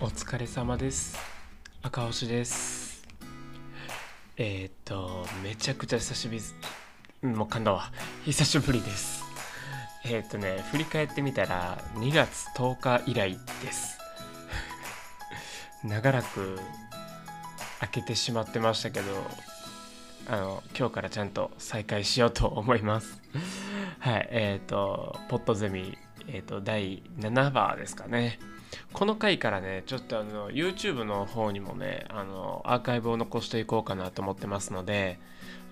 お疲れ様です。赤星です。えー、っとめちゃくちゃ久しぶりもう噛んだわ。久しぶりです。えー、っとね振り返ってみたら2月10日以来です。長らく開けてしまってましたけどあの今日からちゃんと再開しようと思います。はいえっ、とポットゼミえっ、と第7話ですかね。この回からねちょっとあの YouTube の方にもねあのアーカイブを残していこうかなと思ってますので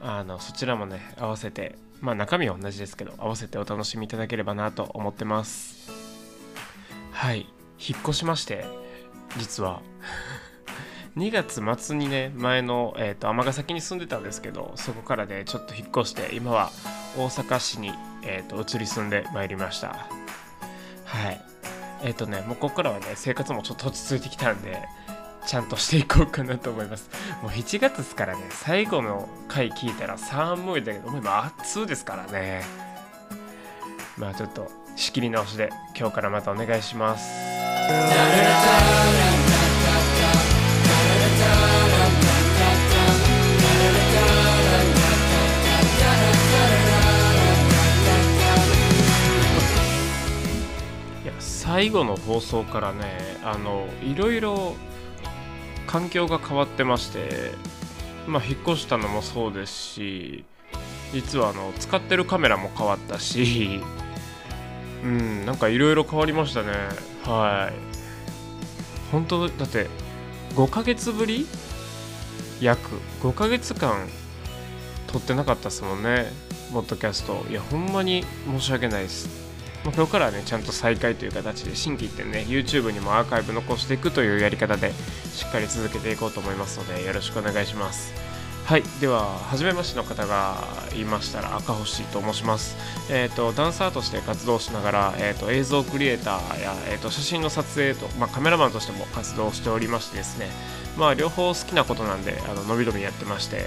あのそちらもね合わせてまあ中身は同じですけど合わせてお楽しみいただければなと思ってます。はい。引っ越しまして実は。2月末にね前の、えーと、尼崎に住んでたんですけどそこからねちょっと引っ越して今は大阪市に、えーと、移り住んでまいりました。はい。えっ、ー、とねもうここからはね生活もちょっと落ち着いてきたんでちゃんとしていこうかなと思います。もう7月ですからね最後の回聞いたら寒いだけどもう今暑ですからね。まあちょっと仕切り直しで今日からまたお願いします。最後の放送からねあのいろいろ環境が変わってましてまあ引っ越したのもそうですし実はあの使ってるカメラも変わったし うんなんかいろいろ変わりましたね。はい。本当だって5ヶ月ぶり？約5ヶ月間撮ってなかったですもんねポッドキャスト。いやほんまに申し訳ないです。まあ、今日からねちゃんと再開という形で新規ってね YouTube にもアーカイブ残していくというやり方でしっかり続けていこうと思いますのでよろしくお願いします。はいでは初めましての方がいましたら赤星と申します。えっ、ー、とダンサーとして活動しながら、えーと、映像クリエイターや、えーと、写真の撮影と、まあ、カメラマンとしても活動しておりましてですねまあ両方好きなことなんであの伸び伸びやってまして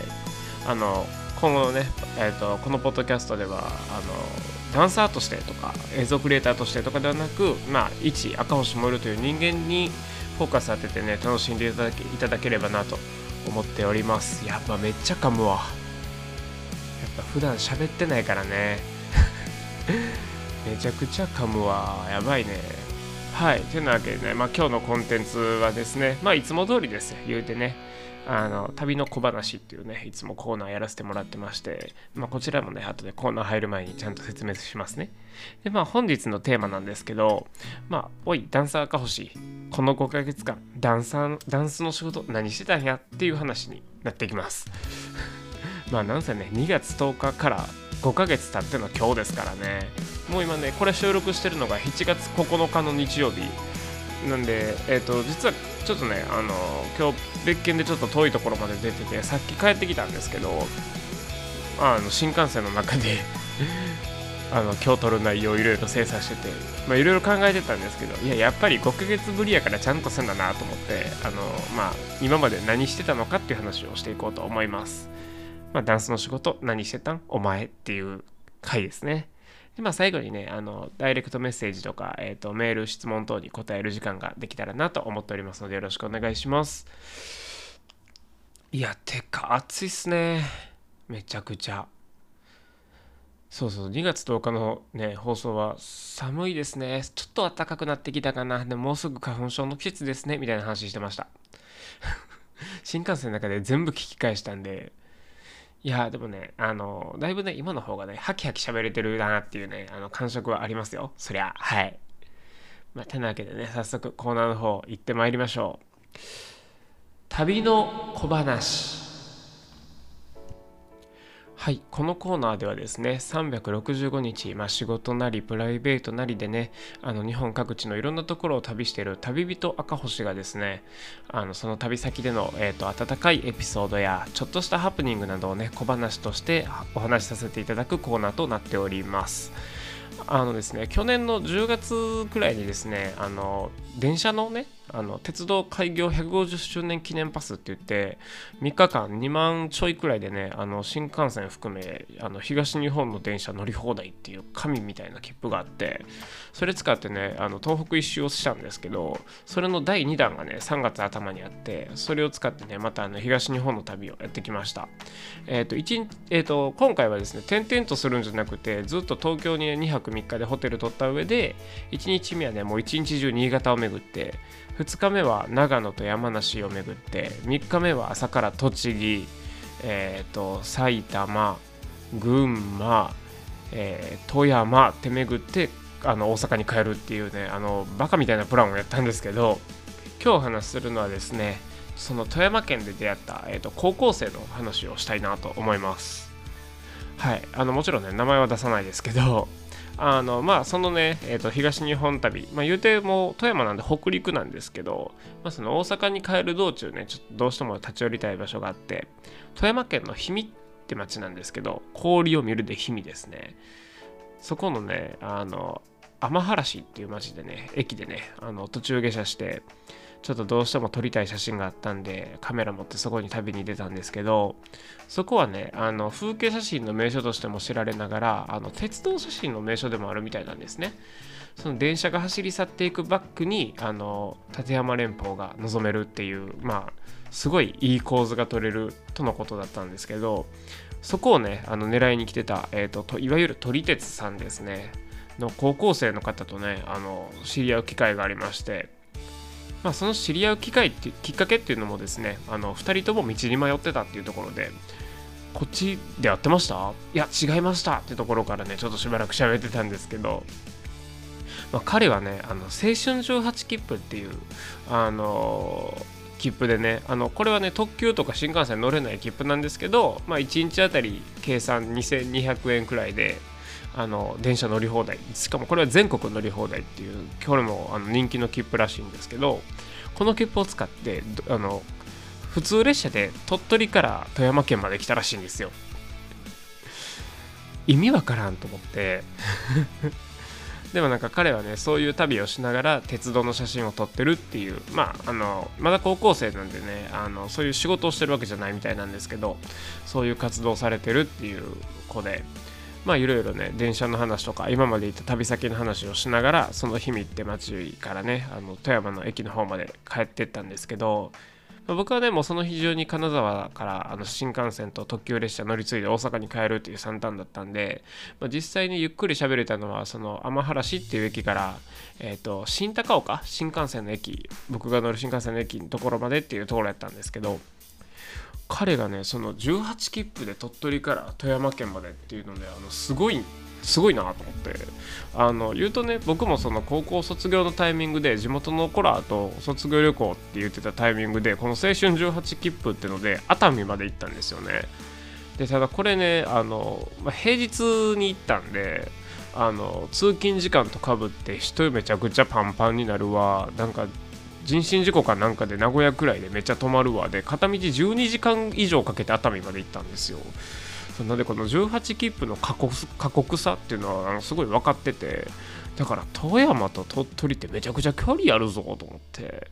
あの今後ね、えーと、このポッドキャストではあのダンサーとしてとか映像クリエイターとしてとかではなく、まあ、一赤星もるという人間にフォーカス当ててね楽しんでいただければなと思っております。やっぱめっちゃ噛むわ。やっぱ普段喋ってないからね。めちゃくちゃ噛むわ。やばいね。はい。というわけでね、まあ、今日のコンテンツはですねまあいつも通りです言うてね。あの旅の小話っていうねいつもコーナーやらせてもらってまして、まあ、こちらもね後でコーナー入る前にちゃんと説明しますね。でまあ本日のテーマなんですけどまあおいダンサーか欲しい。この5ヶ月間ダンサーダンスの仕事何してたんやっていう話になってきます。まあなんせね2月10日から5ヶ月経っての今日ですからね。もう今ねこれ収録してるのが7月9日の日曜日。なんで、えっ、ー、と、実はちょっとね、あの、今日別件でちょっと遠いところまで出てて、さっき帰ってきたんですけど、あの、新幹線の中で あの、今日撮る内容をいろいろ精査してて、まあ、いろいろ考えてたんですけど、いや、やっぱり5ヶ月ぶりやからちゃんとせんだなと思って、あの、まあ、今まで何してたのかっていう話をしていこうと思います。まあ、ダンスの仕事、何してたん？お前っていう回ですね。で、まあ、最後にね、あの、ダイレクトメッセージとか、えっ、ー、と、メール、質問等に答える時間ができたらなと思っておりますので、よろしくお願いします。いや、てか、暑いっすね。めちゃくちゃ。そうそう、2月10日のね、放送は寒いですね。ちょっと暖かくなってきたかな。でももうすぐ花粉症の季節ですね。みたいな話してました。新幹線の中で全部聞き返したんで、いや、でもね、あの、だいぶね、今の方がね、ハキハキ喋れてるなっていうね、あの、感触はありますよ。そりゃ、はい。まあ、てなわけでね、早速コーナーの方行ってまいりましょう。旅の小話。はい、このコーナーではですね、365日、まあ、仕事なりプライベートなりでね、あの日本各地のいろんなところを旅している旅人赤星がですね、あのその旅先での、えーと、温かいエピソードやちょっとしたハプニングなどをね、小話としてお話しさせていただくコーナーとなっております。あのですね、去年の10月くらいにですね、あの電車のね、あの鉄道開業150周年記念パスって言って3日間2万ちょいくらいでねあの新幹線含めあの東日本の電車乗り放題っていう神みたいな切符があってそれ使ってねあの東北一周をしたんですけどそれの第2弾がね3月頭にあってそれを使ってねまたあの東日本の旅をやってきました。えっ、ー、と1えーと、今回はですね転々とするんじゃなくてずっと東京に、ね、2泊3日でホテル取った上で1日目はねもう1日中新潟を巡って2日目は長野と山梨を巡って3日目は朝から栃木、えーと、埼玉群馬、えー、富山って巡ってあの大阪に帰るっていうねあのバカみたいなプランをやったんですけど今日お話しするのはですねその富山県で出会った、えーと、高校生の話をしたいなと思います。はいあのもちろんね名前は出さないですけどあのまあそのね、えー、と東日本旅、まあ、言うても富山なんで北陸なんですけど、まあ、その大阪に帰る道中ねちょっとどうしても立ち寄りたい場所があって富山県の氷見って町なんですけど氷を見るで氷見ですね。そこのねあの天原市っていう町でね駅でねあの途中下車してちょっとどうしても撮りたい写真があったんでカメラ持ってそこに旅に出たんですけどそこはねあの風景写真の名所としても知られながらあの鉄道写真の名所でもあるみたいなんですね。その電車が走り去っていくバックにあの立山連峰が望めるっていうまあすごいいい構図が撮れるとのことだったんですけどそこをねあの狙いに来てた、えーと、といわゆる撮り鉄さんですね。の高校生の方とねあの知り合う機会がありましてまあ、その知り合う機会ってきっかけっていうのもですねあの2人とも道に迷ってたっていうところでこっちでやってました？いや違いましたってところからねちょっとしばらく喋ってたんですけど、まあ、彼はねあの青春18切符っていうあの切符でねあのこれはね特急とか新幹線乗れない切符なんですけど、まあ、1日あたり計算2200円くらいであの電車乗り放題。しかもこれは全国乗り放題っていうこれもあの人気の切符らしいんですけどこの切符を使ってあの普通列車で鳥取から富山県まで来たらしいんですよ。意味わからんと思って。でもなんか彼はねそういう旅をしながら鉄道の写真を撮ってるっていうまああのまだ高校生なんでねあのそういう仕事をしてるわけじゃないみたいなんですけどそういう活動されてるっていう子で。まあいろいろね電車の話とか今まで行った旅先の話をしながらその日見って町からねあの富山の駅の方まで帰ってったんですけど、まあ、僕はねもうその日中に金沢からあの新幹線と特急列車乗り継いで大阪に帰るっていう算段だったんで、まあ、実際にゆっくり喋れたのはその天原市っていう駅から、えーと、新高岡？新幹線の駅。僕が乗る新幹線の駅のところまでっていうところやったんですけど彼がねその18切符で鳥取から富山県までっていうのであのすごいすごいなと思って。あの言うとね僕もその高校卒業のタイミングで地元の子らと卒業旅行って言ってたタイミングでこの青春18切符ってので熱海まで行ったんですよね。でただこれねあの、まあ、平日に行ったんであの通勤時間とかぶって人めちゃくちゃパンパンになるわ。なんか人身事故かなんかで名古屋くらいでめっちゃ止まるわで片道12時間以上かけて熱海まで行ったんですよ。なのでこの18切符の過酷過酷さっていうのはあのすごい分かっててだから富山と鳥取ってめちゃくちゃ距離あるぞと思って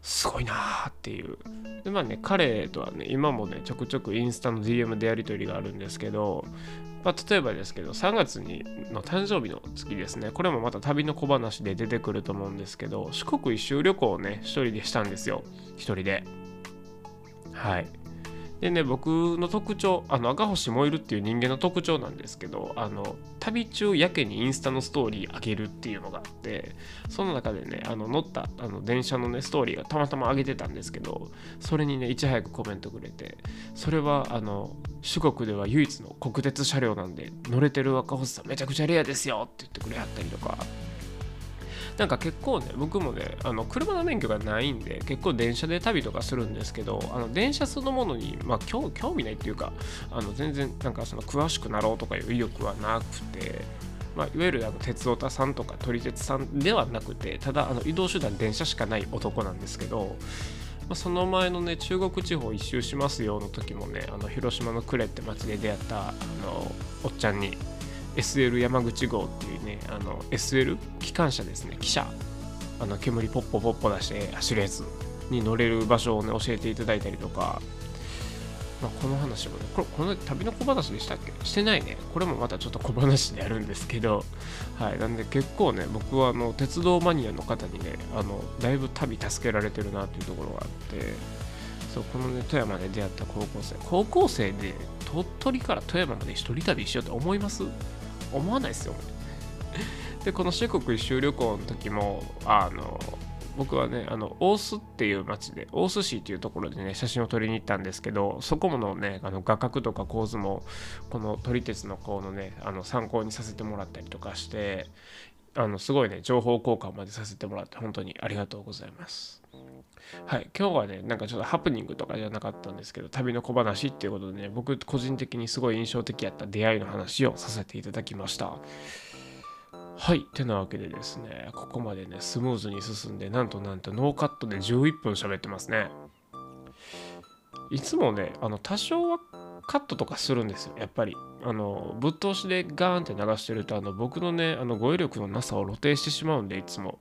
すごいなーっていう。でまあね彼とはね今もねちょくちょくインスタの DM でやり取りがあるんですけどまあ、例えばですけど3月にの誕生日の月ですね。これもまた旅の小話で出てくると思うんですけど四国一周旅行をね一人でしたんですよ。一人で。はい。でね僕の特徴あの赤星燃えるっていう人間の特徴なんですけどあの旅中やけにインスタのストーリー上げるっていうのがあってその中でねあの乗ったあの電車のねストーリーがたまたま上げてたんですけどそれにねいち早くコメントくれてそれはあの四国では唯一の国鉄車両なんで乗れてる赤星さんめちゃくちゃレアですよって言ってくれはったりとかなんか結構ね僕もねあの車の免許がないんで結構電車で旅とかするんですけどあの電車そのものに、まあ、興興味ないっていうかあの全然なんかその詳しくなろうとかいう意欲はなくてまあ、いわゆるあの鉄オタさんとか撮り鉄さんではなくてただあの移動手段電車しかない男なんですけど、まあ、その前のね中国地方一周しますよの時もねあの広島の呉って町で出会ったあのおっちゃんに SL 山口号っていうねあの SL 機関車ですね。汽車。あの煙ポッポポッポ出して走るやつに乗れる場所をね教えていただいたりとか、まあ、この話もねこれこの旅の小話でしたっけ？してないね。これもまたちょっと小話でやるんですけど。はい。なんで結構ね僕はあの鉄道マニアの方にねあのだいぶ旅助けられてるなっていうところがあって。そうこのね富山で出会った高校生。高校生で鳥取から富山まで一人旅しようと思います？思わないですよ。でこの四国一周旅行の時もあの僕はねあの大須っていう町で大須市っていうところでね写真を撮りに行ったんですけどそこものねあの画角とか構図もこの撮り鉄の子のねあの参考にさせてもらったりとかしてあのすごいね情報交換までさせてもらって本当にありがとうございます。はい今日はねなんかちょっとハプニングとかじゃなかったんですけど旅の小話っていうことでね僕個人的にすごい印象的やった出会いの話をさせていただきましたはい。てなわけでですね、ここまでね、スムーズに進んで、なんとなんとノーカットで11分喋ってますね。いつもね、あの、多少はカットとかするんですよ、やっぱり。あの、ぶっ通しでガーンって流してると、あの、僕のね、あの、語彙力のなさを露呈してしまうんで、いつも。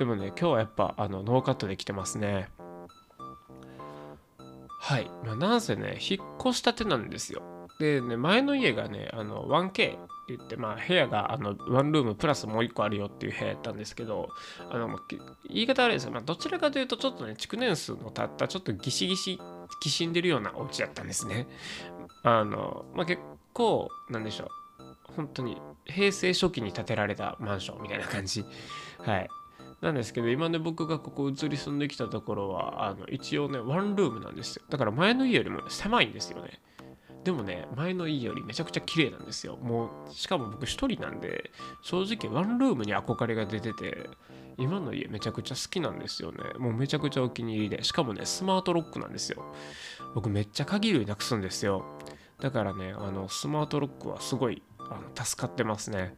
でもね、今日はやっぱ、あの、ノーカットで来てますね。はい。まあ、なんせね、引っ越したてなんですよ。でね、前の家がね、あの、1K って言って、まあ、部屋があのワンルームプラスもう1個あるよっていう部屋やったんですけど、あの言い方悪いですよ、まあ、どちらかというと、ちょっとね、築年数の経った、ちょっとギシギシ、きしんでるようなお家だったんですね。あの、まあ、結構、なんでしょう、本当に平成初期に建てられたマンションみたいな感じ。はい。なんですけど、今ね、僕がここ移り住んできたところは、あの一応ね、ワンルームなんですよ。だから前の家よりも、狭いんですよね。でもね、前の家よりめちゃくちゃ綺麗なんですよ。もう、しかも僕一人なんで、正直ワンルームに憧れが出てて、今の家めちゃくちゃ好きなんですよね。もうめちゃくちゃお気に入りで、しかもね、スマートロックなんですよ。僕めっちゃ鍵類なくすんですよ。だからね、あの、スマートロックはすごいあの助かってますね。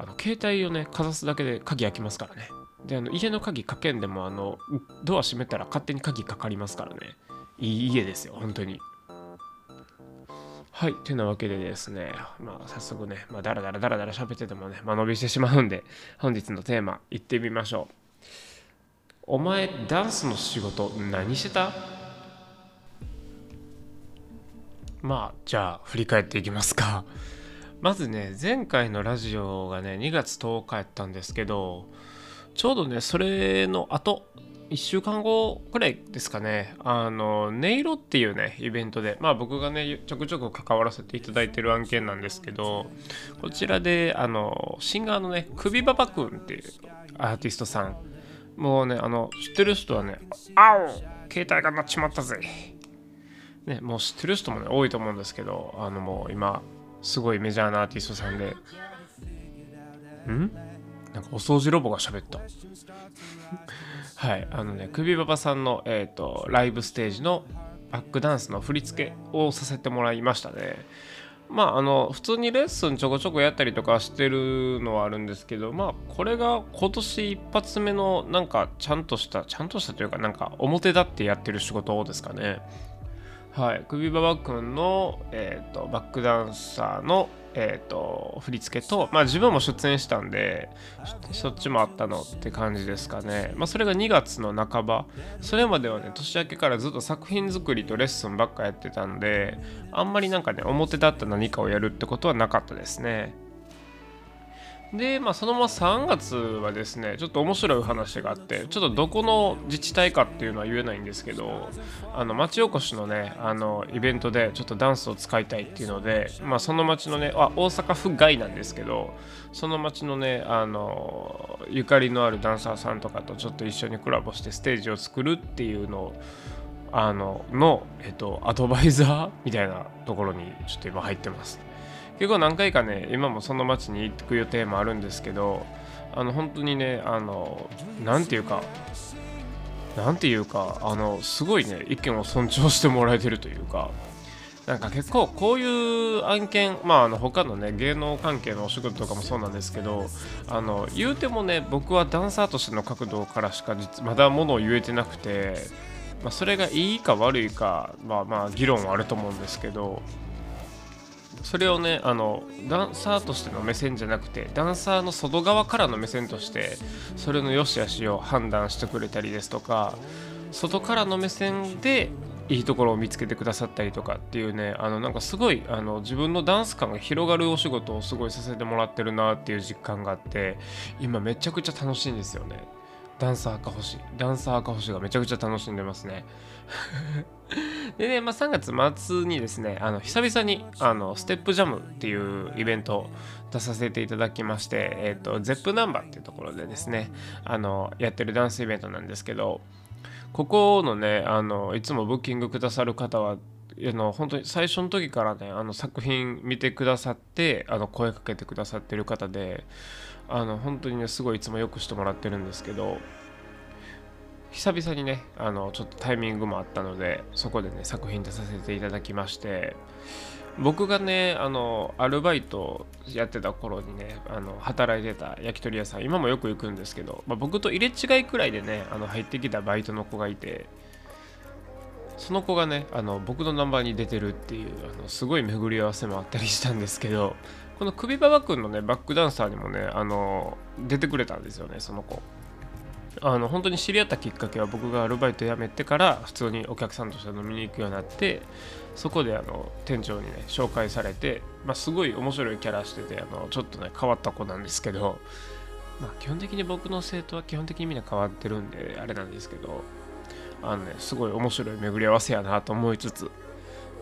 あの、携帯をね、かざすだけで鍵開きますからね。で、あの、家の鍵かけんでも、あの、ドア閉めたら勝手に鍵かかりますからね。いい家ですよ、本当に。はい。てなわけでですね、まあ、早速ね、まあ、だらだらだらだら喋っててもね、間延びしてしまうんで、本日のテーマ、行ってみましょう。お前、ダンスの仕事、何してた？まあ、じゃあ、振り返っていきますか。まずね、前回のラジオがね、2月10日やったんですけど、ちょうどね、それの後、1週間後くらいですかね、あの、音色っていうね、イベントで、まあ僕がね、ちょくちょく関わらせていただいてる案件なんですけど、こちらで、あの、シンガーのね、首ババくんっていうアーティストさん、もうね、あの、知ってる人はね、あお。携帯が鳴っちまったぜ。ね、もう知ってる人もね、多いと思うんですけど、あのもう今、すごいメジャーなアーティストさんで、ん？なんかお掃除ロボが喋った。はい、あのね、首ババさんの、えーと、ライブステージのバックダンスの振り付けをさせてもらいましたね。まあ、あの、普通にレッスンちょこちょこやったりとかしてるのはあるんですけど、まあ、これが今年一発目の、なんか、ちゃんとした、ちゃんとしたというか、なんか、表立ってやってる仕事ですかね。はい、首ババくんの、えーと、バックダンサーの、えーと、振り付けと、まあ、自分も出演したんでそっちもあったのって感じですかね、まあ、それが2月の半ば。それまではね年明けからずっと作品作りとレッスンばっかやってたんであんまりなんかね表立った何かをやるってことはなかったですね。で、まあ、そのまま3月はですね、ちょっと面白い話があって、ちょっとどこの自治体かっていうのは言えないんですけど、あの町おこしのね、あのイベントでちょっとダンスを使いたいっていうので、まあ、その町のね、あ大阪府外なんですけど、その町のね、あのゆかりのあるダンサーさんとかとちょっと一緒にコラボしてステージを作るっていうのを、あのの、えっと、アドバイザーみたいなところにちょっと今入ってます。結構何回かね今もその町に行く予定もあるんですけどあの本当にねあの何て言うか何て言うかあのすごいね意見を尊重してもらえてるというかなんか結構こういう案件まああの他のね芸能関係のお仕事とかもそうなんですけどあの言うてもね僕はダンサーとしての角度からしかまだものを言えてなくて、まあ、それがいいか悪いかまあまあ議論はあると思うんですけどそれをねあのダンサーとしての目線じゃなくてダンサーの外側からの目線としてそれの良し悪しを判断してくれたりですとか外からの目線でいいところを見つけてくださったりとかっていうねあのなんかすごいあの自分のダンス感が広がるお仕事をすごいさせてもらってるなっていう実感があって今めちゃくちゃ楽しいんですよね。ダンサー赤星。ダンサー赤星がめちゃくちゃ楽しんでますね。でね、まあ、3月末にですねあの久々にあのステップジャムっていうイベントを出させていただきまして、えっ、ー、と、ゼップナンバーっていうところでですねあのやってるダンスイベントなんですけどここのねあのいつもブッキングくださる方はあの本当に最初の時からねあの作品見てくださってあの声かけてくださってる方であの本当にねすごいいつもよくしてもらってるんですけど久々にねあのちょっとタイミングもあったのでそこでね作品出させていただきまして僕がねあのアルバイトやってた頃にねあの働いてた焼き鳥屋さん今もよく行くんですけど、まあ、僕と入れ違いくらいでねあの入ってきたバイトの子がいてその子がねあの僕のナンバーに出てるっていうあのすごい巡り合わせもあったりしたんですけどこの首ババ君のねバックダンサーにもねあの出てくれたんですよねその子。あの本当に知り合ったきっかけは僕がアルバイト辞めてから普通にお客さんとして飲みに行くようになってそこであの店長にね紹介されて、まあ、すごい面白いキャラしててあのちょっとね変わった子なんですけど、まあ、基本的に僕の生徒は基本的にみんな変わってるんであれなんですけどあのねすごい面白い巡り合わせやなと思いつつ。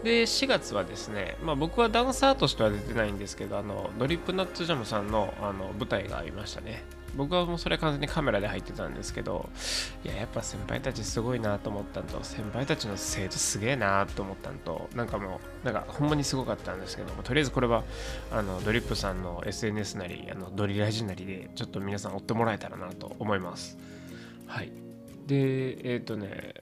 で4月はですね、まあ、僕はダンサーとしては出てないんですけどあのドリップナッツジャムさんのあの舞台がありましたね。僕はもうそれは完全にカメラで入ってたんですけどいややっぱ先輩たちすごいなと思ったのと先輩たちの生徒すげえなと思ったのとなんかもうなんかほんまにすごかったんですけどもとりあえずこれはあのドリップさんの SNS なりあのドリラジなりでちょっと皆さん追ってもらえたらなと思います。はい。でえっ、ー、とね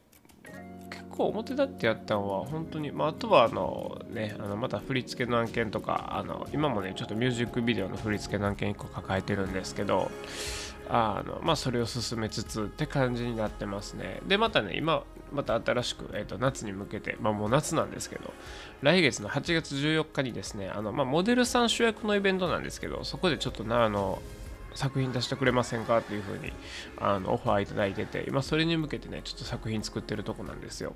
構表立ってやったのは本当に、まあ、あとはあのねあのまた振り付けの案件とかあの今もねちょっとミュージックビデオの振り付けの案件1個抱えてるんですけどあのまあそれを進めつつって感じになってますね。でまたね今また新しく、えーと、夏に向けてまあもう夏なんですけど来月の8月14日にですねあの、まあ、モデルさん主役のイベントなんですけどそこでちょっとなあの作品出してくれませんかっていう風にあのオファーいただいてて今それに向けてねちょっと作品作ってるとこなんですよ。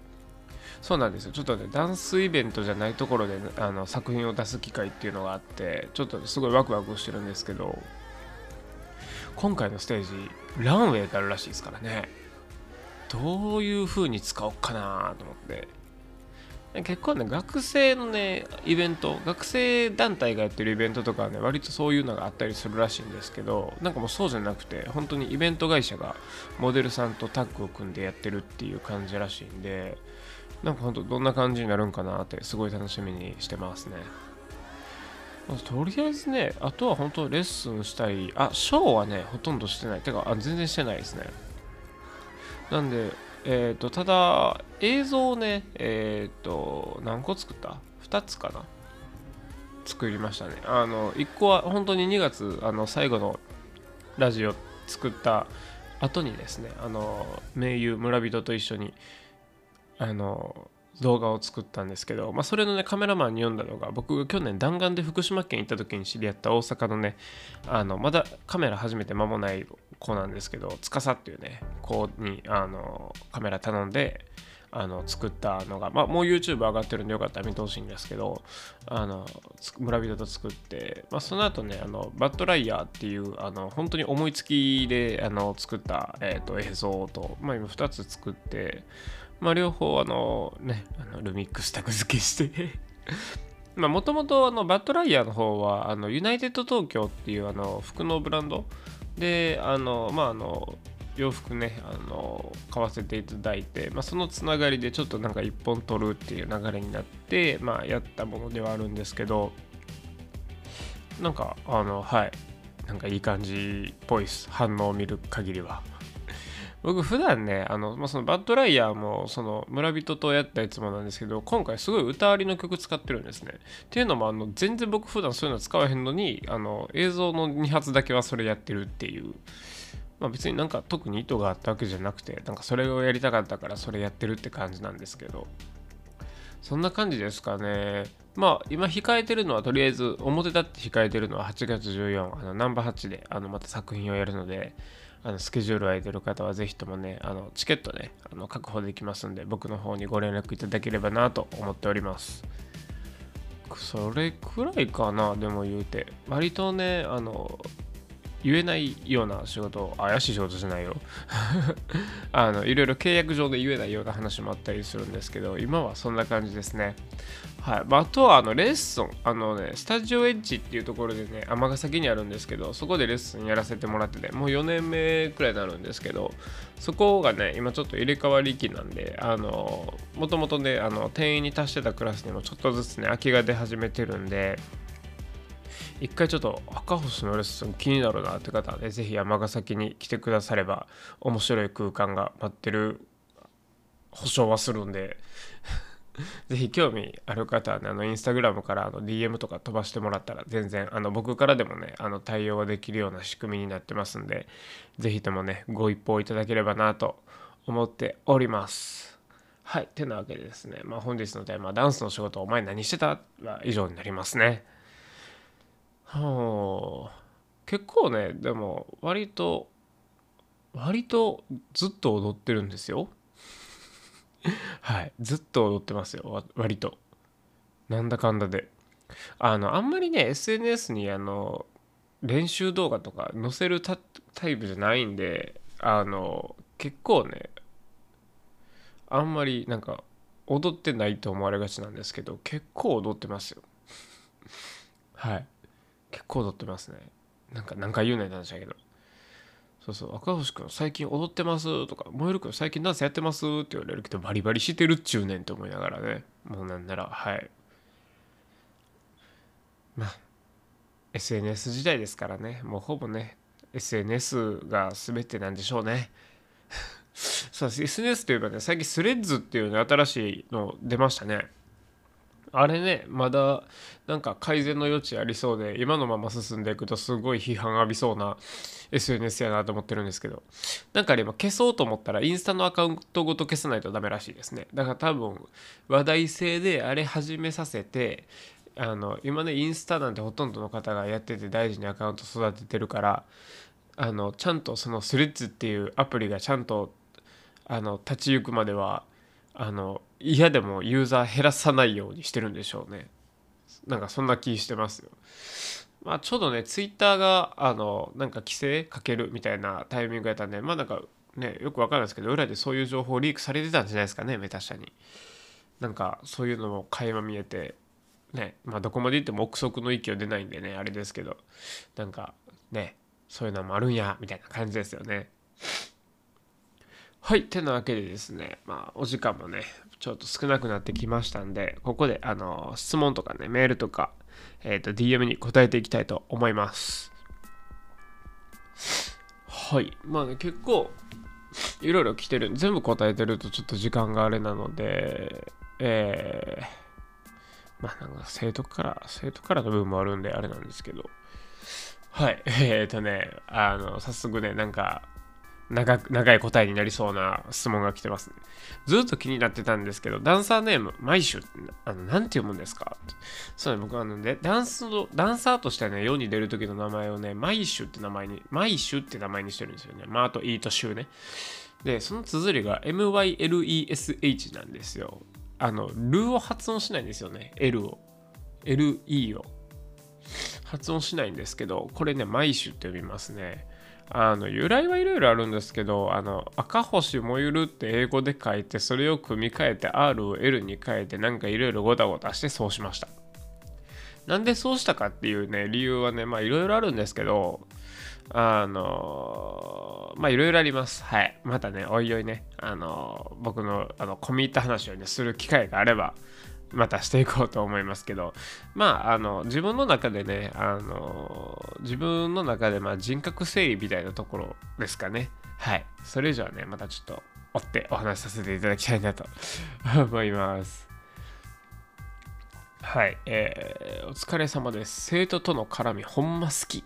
そうなんですよ。ちょっとねダンスイベントじゃないところであの作品を出す機会っていうのがあってちょっとすごいワクワクしてるんですけど今回のステージランウェイがあるらしいですからね。どういう風に使おうかなと思って。結構ね学生のねイベント学生団体がやってるイベントとかはね割とそういうのがあったりするらしいんですけどなんかもうそうじゃなくて本当にイベント会社がモデルさんとタッグを組んでやってるっていう感じらしいんでなんか本当どんな感じになるんかなってすごい楽しみにしてますね。とりあえずねあとは本当レッスンしたりあショーはねほとんどしてない。てかあ全然してないですね。なんでえっ、ー、と、ただ、映像をね、えっ、ー、と、何個作った ?2 つかな？作りましたね。あの、1個は本当に2月、あの、最後のラジオ作った後にですね、あの、名優村人と一緒に、あの、動画を作ったんですけど、まあ、それのねカメラマンに読んだのが僕が去年弾丸で福島県行った時に知り合った大阪のねあのまだカメラ始めて間もない子なんですけど司っていうね子にあのカメラ頼んであの作ったのが、まあ、もう YouTube 上がってるんでよかったら見てほしいんですけどあの村人と作って、まあ、その後ねあのバッドライヤーっていうあの本当に思いつきであの作った、えーと、映像と、まあ、今2つ作ってまあ、両方あのねあのルミックスタグ付けして もともとバッドライヤーの方はあのユナイテッド東京っていうあの服のブランドであのまああの洋服ねあの買わせていただいて、まあ、そのつながりでちょっとなんか一本取るっていう流れになって、まあ、やったものではあるんですけどなんかあのはいなんかいい感じっぽいです。反応を見る限りは。僕普段ねあの、まあ、そのバッドライヤーもその村人とやったやつもなんですけど今回すごい歌ありの曲使ってるんですね。っていうのもあの全然僕普段そういうの使わへんのにあの映像の2発だけはそれやってるっていう。まあ別になんか特に意図があったわけじゃなくてなんかそれをやりたかったからそれやってるって感じなんですけど。そんな感じですかね。まあ今控えてるのはとりあえず表立って控えてるのは8月14あのナンバー8であのまた作品をやるので。あのスケジュール空いてる方はぜひともねあのチケットねあの確保できますんで僕の方にご連絡いただければなと思っております。それくらいかなでも言うて。割とねあの言えないような仕事怪しい仕事じゃないよ。あのいろいろ契約上で言えないような話もあったりするんですけど今はそんな感じですね。はい。まあ、あとはあのレッスン。あのねスタジオエッジっていうところでね尼崎にあるんですけどそこでレッスンやらせてもらっててもう4年目くらいになるんですけどそこがね今ちょっと入れ替わり期なんであのもともとねあの定員に達してたクラスにもちょっとずつね空きが出始めてるんで一回ちょっと赤星のレッスン気になるなって方はね、ぜひ山崎に来てくだされば面白い空間が待ってる保証はするんで ぜひ興味ある方はね、あのインスタグラムからあの DM とか飛ばしてもらったら全然あの僕からでもね、あの対応できるような仕組みになってますんで、ぜひともね、ご一報いただければなと思っております。はい。てなわけでですね、まあ本日のテーマ、ダンスの仕事お前何してた？は以上になりますね。はあ、結構ねでも割と割とずっと踊ってるんですよ。はい。ずっと踊ってますよ。割と。なんだかんだで。あのあんまりね SNS にあの練習動画とか載せるタイプじゃないんであの結構ねあんまりなんか踊ってないと思われがちなんですけど結構踊ってますよ。はい。結構踊ってますね。なんか何回言うねんって話だけど。そうそう。赤星君最近踊ってますとか燃える君最近ダンスやってますって言われるけどバリバリしてるっちゅうねんって思いながらね。もうなんならはい。まあ SNS 時代ですからね。もうほぼね SNS が全てなんでしょうね。そう SNS といえばね最近スレッズっていうね新しいの出ましたね。あれねまだなんか改善の余地ありそうで今のまま進んでいくとすごい批判浴びそうな SNS やなと思ってるんですけど。なんかあれ今消そうと思ったらインスタのアカウントごと消さないとダメらしいですね。だから多分話題性であれ始めさせてあの今ねインスタなんてほとんどの方がやってて大事にアカウント育ててるからあのちゃんとそのスレッズっていうアプリがちゃんとあの立ち行くまではあの嫌でもユーザー減らさないようにしてるんでしょうね。なんかそんな気してますよ。まあちょうどねツイッターがあのなんか規制かけるみたいなタイミングやったんでまあなんかねよくわかるんですけど裏でそういう情報リークされてたんじゃないですかねメタ社に。なんかそういうのも垣間見えてねまあどこまで行っても憶測の域を出ないんでねあれですけどなんかねそういうのもあるんやみたいな感じですよね。はい。てなわけでですね、まあ、お時間もね、ちょっと少なくなってきましたんで、ここで、あの、質問とかね、メールとか、えっ、ー、と、DM に答えていきたいと思います。はい。まあね、結構、いろいろ来てる全部答えてるとちょっと時間があれなので、えー、まあなんか生徒から、生徒からの部分もあるんであれなんですけど、はい。えっ、ー、とね、あの、早速ね、なんか、長長い答えになりそうな質問が来てます、ね、ずっと気になってたんですけど、ダンサーネーム、マイシュあの、なんて読むんですか？そうね、僕はあのね、ダンスの、ダンサーとしてね、世に出る時の名前をね、マイシュって名前に、マイシュって名前にしてるんですよね。まあ、あと、イートシュね。で、その綴りが MYLESH なんですよ。あの、ルを発音しないんですよね。L を。LE を。発音しないんですけど、これね、マイシュって呼びますね。あの由来はいろいろあるんですけどあの赤星燃ゆるって英語で書いてそれを組み替えて R を L に変えてなんかいろいろごたごたしてそうしました。なんでそうしたかっていうね理由はねまあいろいろあるんですけどあのまあいろいろあります。はい。またねおいおいねあの僕のあの込み入った話をねする機会があればまたしていこうと思いますけどまああの自分の中でねあの自分の中でまあ人格整理みたいなところですかねはいそれ以上はねまたちょっと追ってお話しさせていただきたいなと思いますはい、えー、お疲れ様です。生徒との絡み、ほんま好き。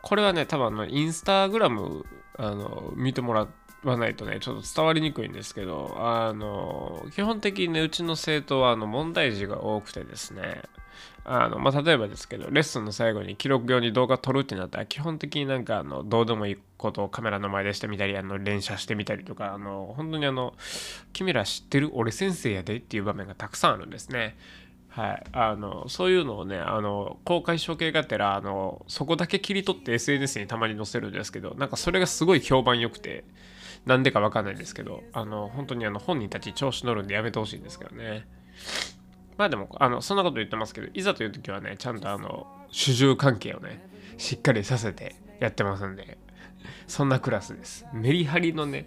これはね、多分あの、インスタグラム、あの、見てもらってわないとね、ちょっと伝わりにくいんですけど、あの、基本的にね、うちの生徒はあの問題児が多くてですね、あの、まあ、例えばですけど、レッスンの最後に記録用に動画撮るってなったら、基本的になんか、あの、どうでもいいことをカメラの前でしてみたり、あの、連写してみたりとか、あの、本当にあの、君ら知ってる俺先生やでっていう場面がたくさんあるんですね。はい、あのそういうのをねあの公開処刑がてらあのそこだけ切り取って SNS にたまに載せるんですけどなんかそれがすごい評判良くてなんでかわかんないですけどあの本当にあの本人たち調子乗るんでやめてほしいんですけどね。まあでもあのそんなこと言ってますけどいざという時はねちゃんとあの主従関係をねしっかりさせてやってますんでそんなクラスです。メリハリのね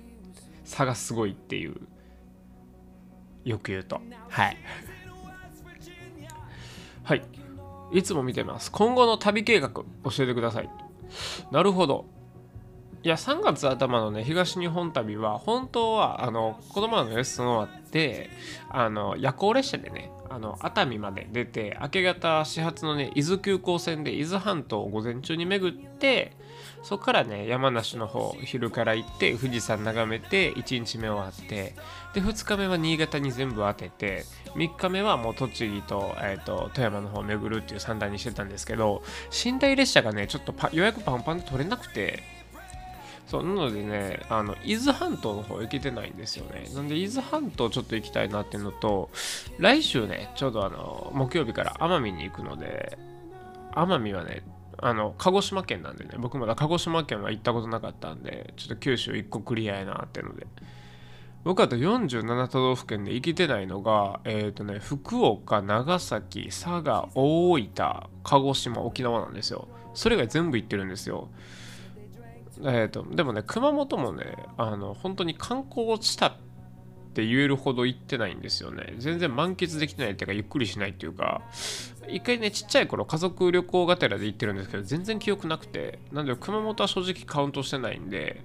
差がすごいっていうよく言うと。はい。はい。いつも見てます。今後の旅計画教えてください。なるほど。いや3月頭のね東日本旅は本当はあの子供のレッスン終わってあの夜行列車でねあの熱海まで出て明け方始発のね伊豆急行線で伊豆半島を午前中に巡ってそこからね山梨の方昼から行って富士山眺めて1日目終わってで2日目は新潟に全部当てて3日目はもう栃木と,、えーと、富山の方を巡るっていう三段にしてたんですけど寝台列車がねちょっと予約パンパンで取れなくてそうなのでねあの伊豆半島の方行けてないんですよね。なんで伊豆半島ちょっと行きたいなっていうのと来週ねちょうどあの木曜日から奄美に行くので奄美はねあの鹿児島県なんでね僕まだ鹿児島県は行ったことなかったんでちょっと九州1個クリアやなっていうので。僕あと47都道府県で行けてないのがえっ、ー、とね福岡長崎佐賀大分鹿児島沖縄なんですよ。それが全部行ってるんですよ。えーと、でもね熊本もねあの本当に観光したって言えるほど行ってないんですよね。全然満喫できないっていうかゆっくりしないっていうか。一回ねちっちゃい頃家族旅行がてらで行ってるんですけど全然記憶なくて。なんで熊本は正直カウントしてないんで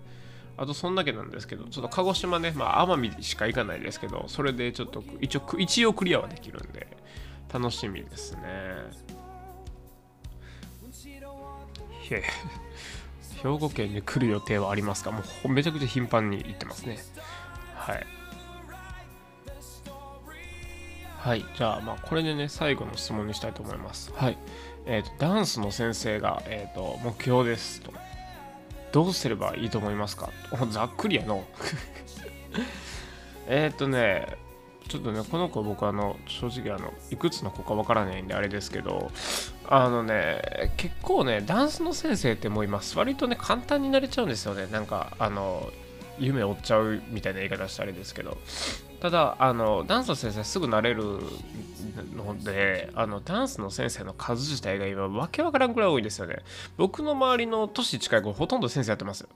あとそんだけなんですけどちょっと鹿児島ねまあ奄美しか行かないですけどそれでちょっと一応一応クリアはできるんで楽しみですね。へえ兵庫県に来る予定はありますか？もうめちゃくちゃ頻繁に行ってますね。はい。はい。じゃあ、まあ、これでね、最後の質問にしたいと思います。はい。えっ、ー、と、ダンスの先生が、えっ、ー、と、目標ですと。どうすればいいと思いますか？ざっくりやの。えっとね、ちょっとね、この子僕あの、正直あの、いくつの子かわからないんであれですけど、あのね、結構ね、ダンスの先生ってもう今、割とね、簡単になれちゃうんですよね。なんか、あの、夢追っちゃうみたいな言い方したあれですけど。ただ、あの、ダンスの先生すぐなれるので、あの、ダンスの先生の数自体が今、わけわからんくらい多いですよね。僕の周りの年近い子、ほとんど先生やってますよ。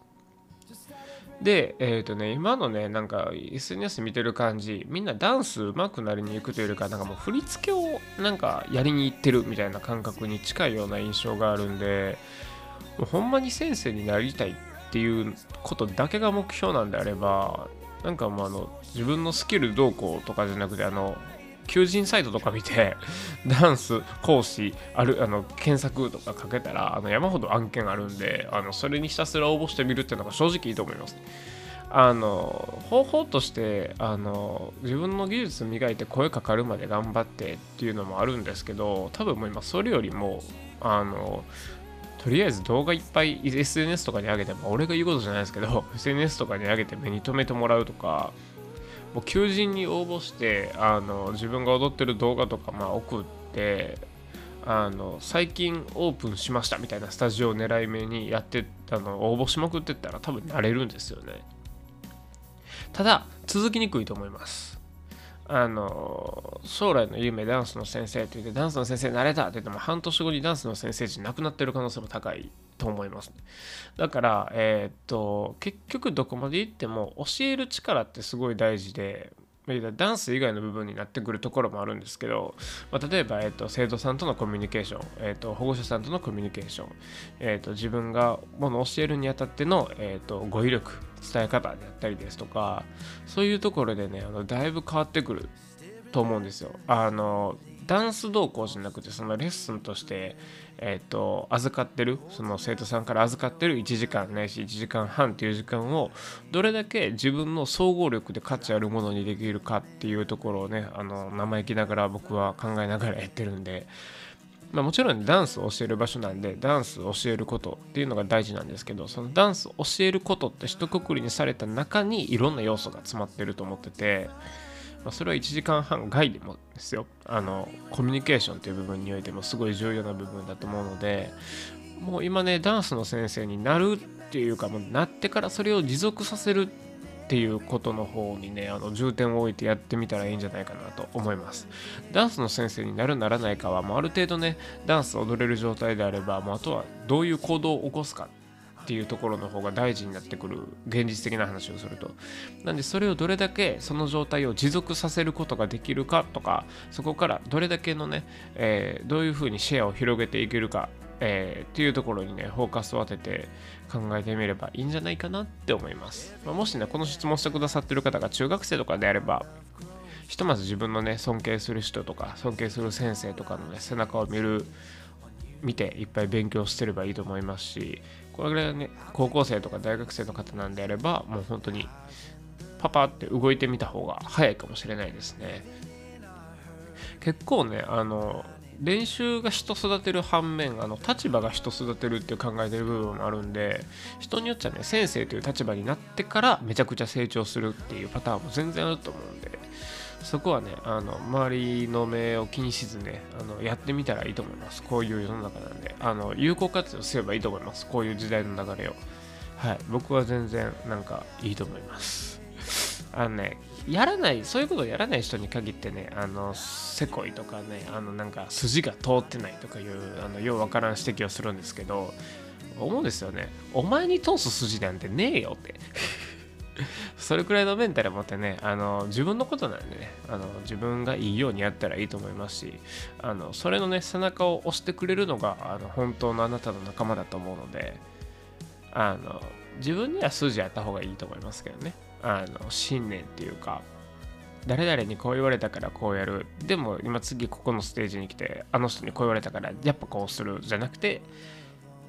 で、えっ、ー、とね、今のね、なんか SNS 見てる感じ、みんなダンス上手くなりに行くというよりか、なんかもう振り付けをなんかやりに行ってるみたいな感覚に近いような印象があるんで、もうほんまに先生になりたいっていうことだけが目標なんであれば、なんかもうあの、自分のスキルどうこうとかじゃなくて、あの、求人サイトとか見て、ダンス講師あるあの検索とかかけたらあの山ほど案件あるんであのそれにひたすら応募してみるっていうのが正直いいと思います。あの方法としてあの自分の技術磨いて声かかるまで頑張ってっていうのもあるんですけど多分もう今それよりもあのとりあえず動画いっぱい SNS とかに上げても俺が言うことじゃないですけど SNS とかに上げて目に留めてもらうとかもう求人に応募してあの自分が踊ってる動画とかまあ送ってあの最近オープンしましたみたいなスタジオを狙い目にやってあの応募しまくってったら多分なれるんですよね。ただ続きにくいと思います。あの将来の夢ダンスの先生って言ってダンスの先生になれたって言っても半年後にダンスの先生じゃなくなってる可能性も高い。と思います。だから、えー、っと、結局どこまで行っても教える力ってすごい大事で、ダンス以外の部分になってくるところもあるんですけど、まあ、例えば、えーと、生徒さんとのコミュニケーション、えーと、保護者さんとのコミュニケーション、えーと、自分がものを教えるにあたっての、えー、と語彙力伝え方であったりですとかそういうところでねあのだいぶ変わってくると思うんですよ。あのダンス動向じゃなくてそのレッスンとしてえっ、と預かってるその生徒さんから預かってる1時間ないし1時間半っていう時間をどれだけ自分の総合力で価値あるものにできるかっていうところをねあの生意気ながら僕は考えながらやってるんでまあ、もちろんダンスを教える場所なんでダンスを教えることっていうのが大事なんですけどそのダンスを教えることって一括りにされた中にいろんな要素が詰まってると思ってて、まあ、それは1時間半外でもですよ。あのコミュニケーションっていう部分においてもすごい重要な部分だと思うのでもう今ねダンスの先生になるっていうかもうなってからそれを持続させるっていうことの方にねあの重点を置いてやってみたらいいんじゃないかなと思います。ダンスの先生になるならないかはもうある程度ねダンス踊れる状態であればもうあとはどういう行動を起こすかっていうところの方が大事になってくる現実的な話をすると。なんでそれをどれだけその状態を持続させることができるかとかそこからどれだけのね、えー、どういうふうにシェアを広げていけるかえー、っていうところにねフォーカスを当てて考えてみればいいんじゃないかなって思います、まあ、もしねこの質問してくださってる方が中学生とかであればひとまず自分のね尊敬する人とか尊敬する先生とかのね背中を見る見ていっぱい勉強してればいいと思いますしこれぐらいね高校生とか大学生の方なんであればもう本当にパパって動いてみた方が早いかもしれないですね。結構ねあの練習が人育てる反面あの立場が人育てるっていう考えてる部分もあるんで人によっちゃね先生という立場になってからめちゃくちゃ成長するっていうパターンも全然あると思うんで。そこはねあの周りの目を気にしずねあのやってみたらいいと思います。こういう世の中なんで。あの有効活用すればいいと思います。こういう時代の流れを。はい。僕は全然なんかいいと思います。あのねやらないそういうことをやらない人に限ってねあのせこいとかねあのなんか筋が通ってないとかいうあのようわからん指摘をするんですけど思うんですよね。お前に通す筋なんてねえよって。それくらいのメンタル持ってねあの自分のことなんでねあの自分がいいようにやったらいいと思いますしあのそれのね背中を押してくれるのがあの本当のあなたの仲間だと思うのであの自分には筋あった方がいいと思いますけどね。あの信念っていうか誰々にこう言われたからこうやる。でも今次ここのステージに来てあの人にこう言われたからやっぱこうする。じゃなくて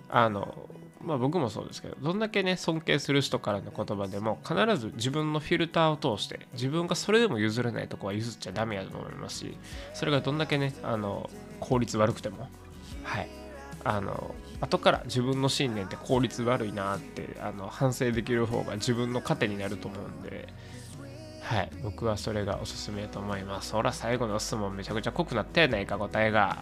あのまあ僕もそうですけどどんだけね尊敬する人からの言葉でも必ず自分のフィルターを通して自分がそれでも譲れないとこは譲っちゃダメやと思いますしそれがどんだけねあの効率悪くてもはい。あの後から自分の信念って効率悪いなってあの反省できる方が自分の糧になると思うんではい。僕はそれがおすすめと思います。ほら最後の質問めちゃくちゃ濃くなったやないか答えが。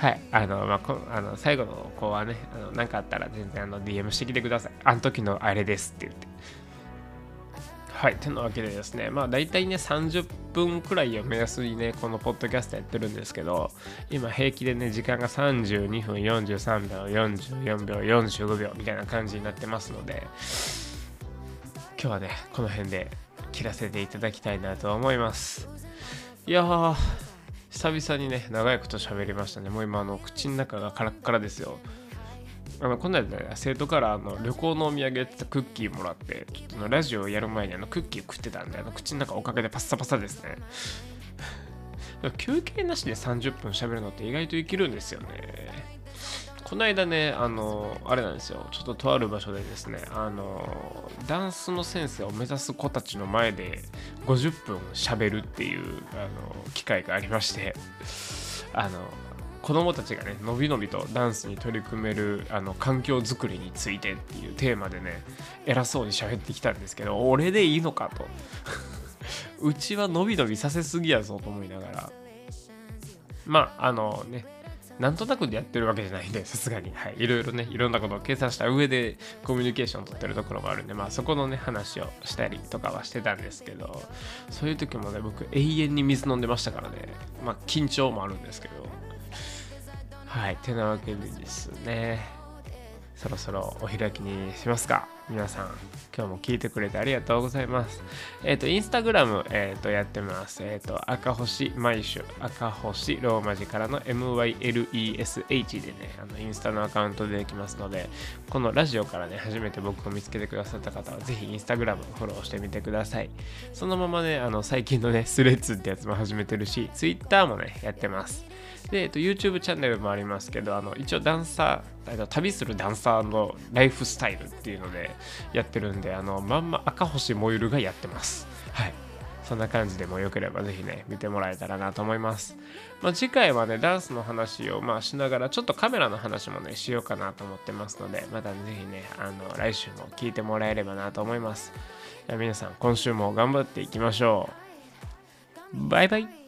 はいあのまあ、あの最後の子はね何かあったら全然あの DM してきてくださいあの時のあれですって言ってはい。てなわけでですね、まあ大体ね、30分くらいを目安にね、このポッドキャストやってるんですけど、今平気でね、時間が32分43秒、44秒、45秒みたいな感じになってますので、今日はね、この辺で切らせていただきたいなと思います。いやー、久々にね、長いこと喋りましたね。もう今、あの、口の中がカラッカラですよ。あのこの間、ね、生徒からあの旅行のお土産ってクッキーもらってちょっとのラジオをやる前にあのクッキー食ってたんであの口の中おかげでパッサパサですね 休憩なしで30分喋るのって意外といけるんですよねこの間ねあのあれなんですよ。ちょっととある場所でですねあのダンスの先生を目指す子たちの前で50分喋るっていうあの機会がありましてあの子供たちがねのびのびとダンスに取り組めるあの環境づくりについてっていうテーマでね偉そうに喋ってきたんですけど俺でいいのかと。うちはのびのびさせすぎやぞと思いながら。まああのねなんとなくでやってるわけじゃないんでさすがに、はい、いろいろねいろんなことを計算した上でコミュニケーションを取ってるところもあるんでまあそこのね話をしたりとかはしてたんですけどそういう時もね僕永遠に水飲んでましたからね。まあ緊張もあるんですけど。はい。てなわけでですね、そろそろお開きにしますか。皆さん今日も聞いてくれてありがとうございます。えっ、とインスタグラムえっ、とやってます。えっ、と赤星毎週赤星ローマ字からの MYLESH でねあのインスタのアカウントでできますのでこのラジオからね初めて僕を見つけてくださった方はぜひインスタグラムフォローしてみてください。そのままねあの最近のねスレッズってやつも始めてるし Twitter もねやってます。で、えっと、YouTube チャンネルもありますけど、あの一応ダンサー、旅するダンサーのライフスタイルっていうのでやってるんで、あのまんま赤星もゆるがやってます。はい。そんな感じでもよければぜひね、見てもらえたらなと思います。まあ、次回はね、ダンスの話をまあしながら、ちょっとカメラの話もね、しようかなと思ってますので、またぜひね、あの来週も聞いてもらえればなと思います。皆さん、今週も頑張っていきましょう。バイバイ